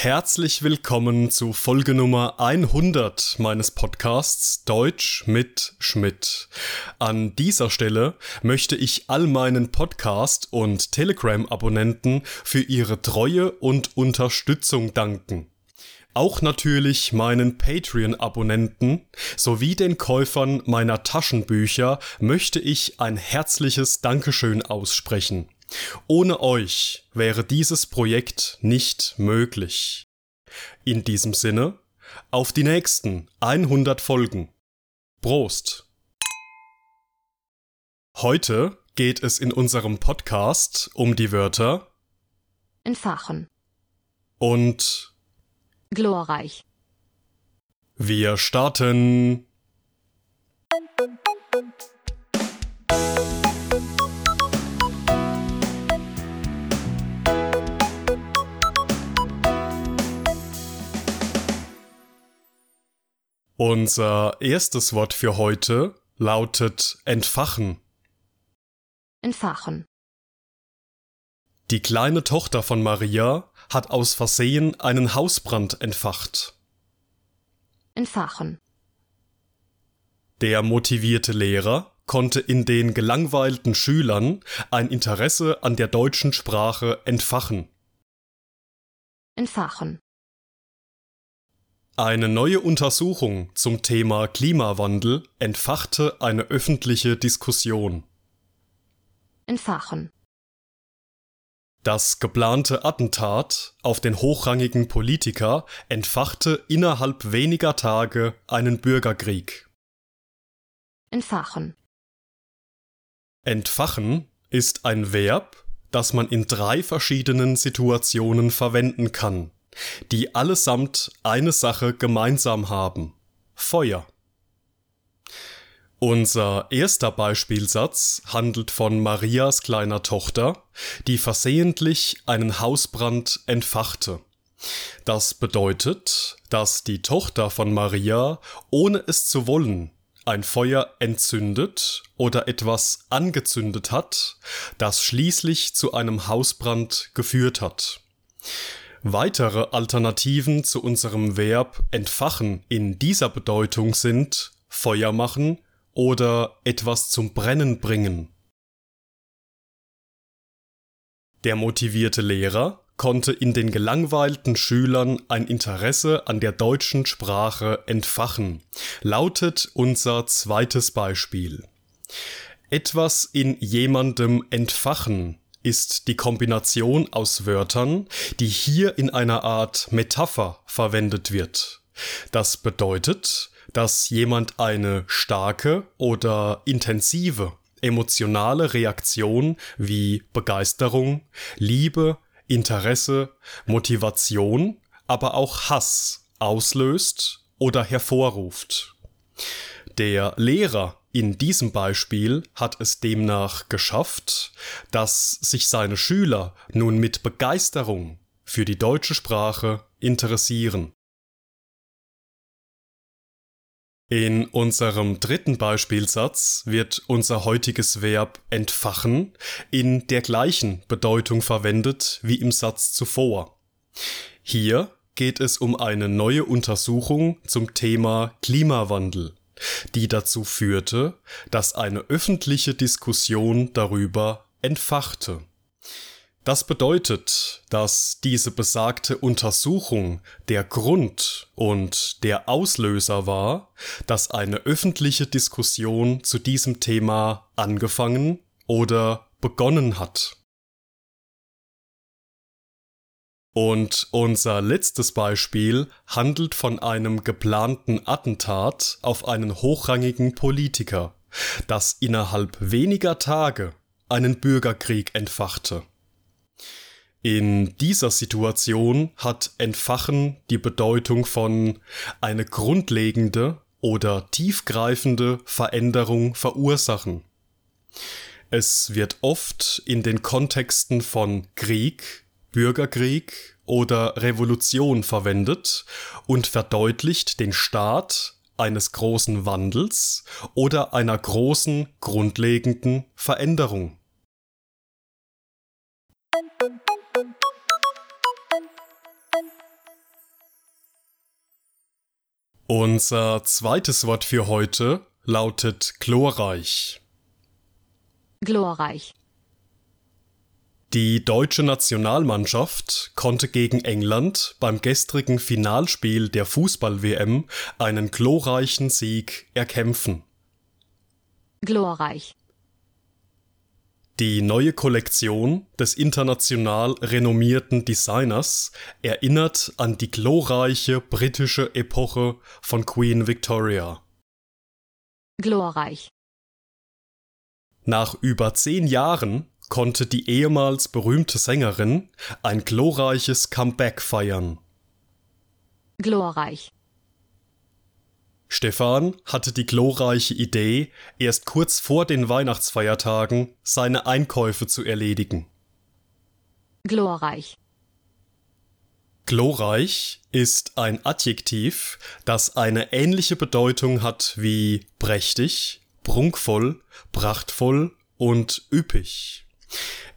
Herzlich willkommen zu Folge Nummer 100 meines Podcasts Deutsch mit Schmidt. An dieser Stelle möchte ich all meinen Podcast- und Telegram-Abonnenten für ihre Treue und Unterstützung danken. Auch natürlich meinen Patreon-Abonnenten sowie den Käufern meiner Taschenbücher möchte ich ein herzliches Dankeschön aussprechen. Ohne euch wäre dieses Projekt nicht möglich. In diesem Sinne, auf die nächsten 100 Folgen. Prost! Heute geht es in unserem Podcast um die Wörter entfachen, und glorreich, wir starten. Unser erstes Wort für heute lautet entfachen. entfachen, Die kleine Tochter von Maria hat aus Versehen einen Hausbrand entfacht. entfachen, Der motivierte Lehrer konnte in den gelangweilten Schülern ein Interesse an der deutschen Sprache entfachen. entfachen, Eine neue Untersuchung zum Thema Klimawandel entfachte eine öffentliche Diskussion. entfachen, Das geplante Attentat auf den hochrangigen Politiker entfachte innerhalb weniger Tage einen Bürgerkrieg. entfachen, Entfachen ist ein Verb, das man in drei verschiedenen Situationen verwenden kann, die allesamt eine Sache gemeinsam haben. Feuer. Unser erster Beispielsatz handelt von Marias kleiner Tochter, die versehentlich einen Hausbrand entfachte. Das bedeutet, dass die Tochter von Maria, ohne es zu wollen, ein Feuer entzündet oder etwas angezündet hat, das schließlich zu einem Hausbrand geführt hat. Weitere Alternativen zu unserem Verb entfachen in dieser Bedeutung sind Feuer machen oder etwas zum Brennen bringen. Der motivierte Lehrer konnte in den gelangweilten Schülern ein Interesse an der deutschen Sprache entfachen, lautet unser zweites Beispiel. Etwas in jemandem entfachen ist die Kombination aus Wörtern, die hier in einer Art Metapher verwendet wird. Das bedeutet, dass jemand eine starke oder intensive emotionale Reaktion wie Begeisterung, Liebe, Interesse, Motivation, aber auch Hass auslöst oder hervorruft. Der Lehrer in diesem Beispiel hat es demnach geschafft, dass sich seine Schüler nun mit Begeisterung für die deutsche Sprache interessieren. In unserem dritten Beispielsatz wird unser heutiges Verb entfachen in der gleichen Bedeutung verwendet wie im Satz zuvor. Hier geht es um eine neue Untersuchung zum Thema Klimawandel, die dazu führte, dass eine öffentliche Diskussion darüber entfachte. Das bedeutet, dass diese besagte Untersuchung der Grund und der Auslöser war, dass eine öffentliche Diskussion zu diesem Thema angefangen oder begonnen hat. Und unser letztes Beispiel handelt von einem geplanten Attentat auf einen hochrangigen Politiker, das innerhalb weniger Tage einen Bürgerkrieg entfachte. In dieser Situation hat Entfachen die Bedeutung von eine grundlegende oder tiefgreifende Veränderung verursachen. Es wird oft in den Kontexten von Krieg, Bürgerkrieg oder Revolution verwendet und verdeutlicht den Start eines großen Wandels oder einer großen grundlegenden Veränderung. Unser zweites Wort für heute lautet glorreich. Glorreich. Die deutsche Nationalmannschaft konnte gegen England beim gestrigen Finalspiel der Fußball-WM einen glorreichen Sieg erkämpfen. glorreich, Die neue Kollektion des international renommierten Designers erinnert an die glorreiche britische Epoche von Queen Victoria. glorreich, Nach über zehn Jahren konnte die ehemals berühmte Sängerin ein glorreiches Comeback feiern. glorreich, Stefan hatte die glorreiche Idee, erst kurz vor den Weihnachtsfeiertagen seine Einkäufe zu erledigen. glorreich, Glorreich ist ein Adjektiv, das eine ähnliche Bedeutung hat wie prächtig, prunkvoll, prachtvoll und üppig.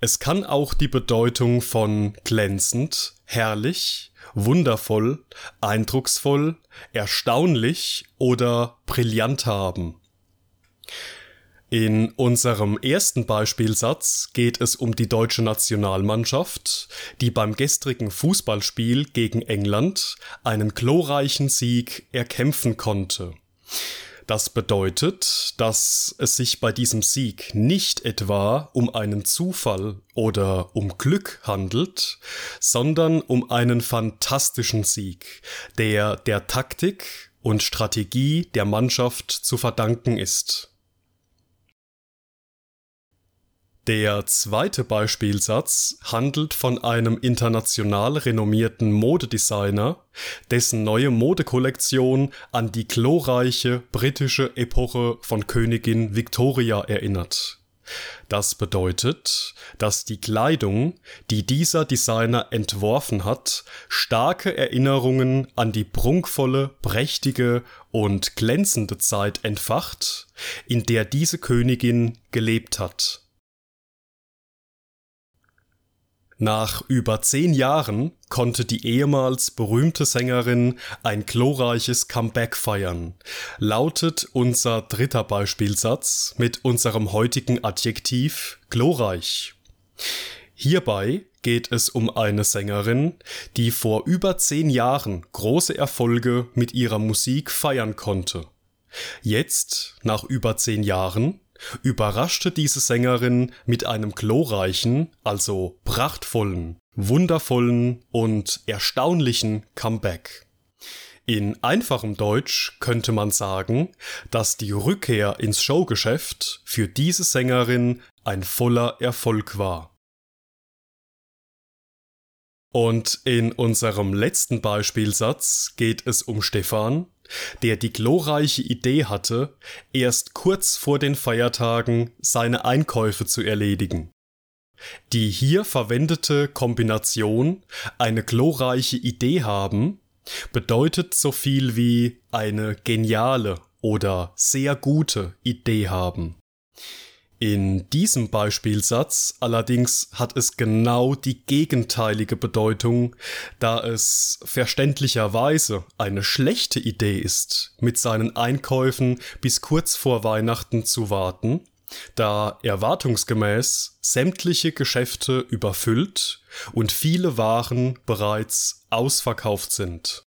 Es kann auch die Bedeutung von glänzend, herrlich, wundervoll, eindrucksvoll, erstaunlich oder brillant haben. In unserem ersten Beispielsatz geht es um die deutsche Nationalmannschaft, die beim gestrigen Fußballspiel gegen England einen glorreichen Sieg erkämpfen konnte. Das bedeutet, dass es sich bei diesem Sieg nicht etwa um einen Zufall oder um Glück handelt, sondern um einen fantastischen Sieg, der der Taktik und Strategie der Mannschaft zu verdanken ist. Der zweite Beispielsatz handelt von einem international renommierten Modedesigner, dessen neue Modekollektion an die glorreiche britische Epoche von Königin Victoria erinnert. Das bedeutet, dass die Kleidung, die dieser Designer entworfen hat, starke Erinnerungen an die prunkvolle, prächtige und glänzende Zeit entfacht, in der diese Königin gelebt hat. Nach über zehn Jahren konnte die ehemals berühmte Sängerin ein glorreiches Comeback feiern, lautet unser dritter Beispielsatz mit unserem heutigen Adjektiv glorreich. Hierbei geht es um eine Sängerin, die vor über zehn Jahren große Erfolge mit ihrer Musik feiern konnte. Jetzt, nach über zehn Jahren, überraschte diese Sängerin mit einem glorreichen, also prachtvollen, wundervollen und erstaunlichen Comeback. In einfachem Deutsch könnte man sagen, dass die Rückkehr ins Showgeschäft für diese Sängerin ein voller Erfolg war. Und in unserem letzten Beispielsatz geht es um Stefan, der die glorreiche Idee hatte, erst kurz vor den Feiertagen seine Einkäufe zu erledigen. Die hier verwendete Kombination eine glorreiche Idee haben bedeutet so viel wie eine geniale oder sehr gute Idee haben. In diesem Beispielsatz allerdings hat es genau die gegenteilige Bedeutung, da es verständlicherweise eine schlechte Idee ist, mit seinen Einkäufen bis kurz vor Weihnachten zu warten, da erwartungsgemäß sämtliche Geschäfte überfüllt und viele Waren bereits ausverkauft sind.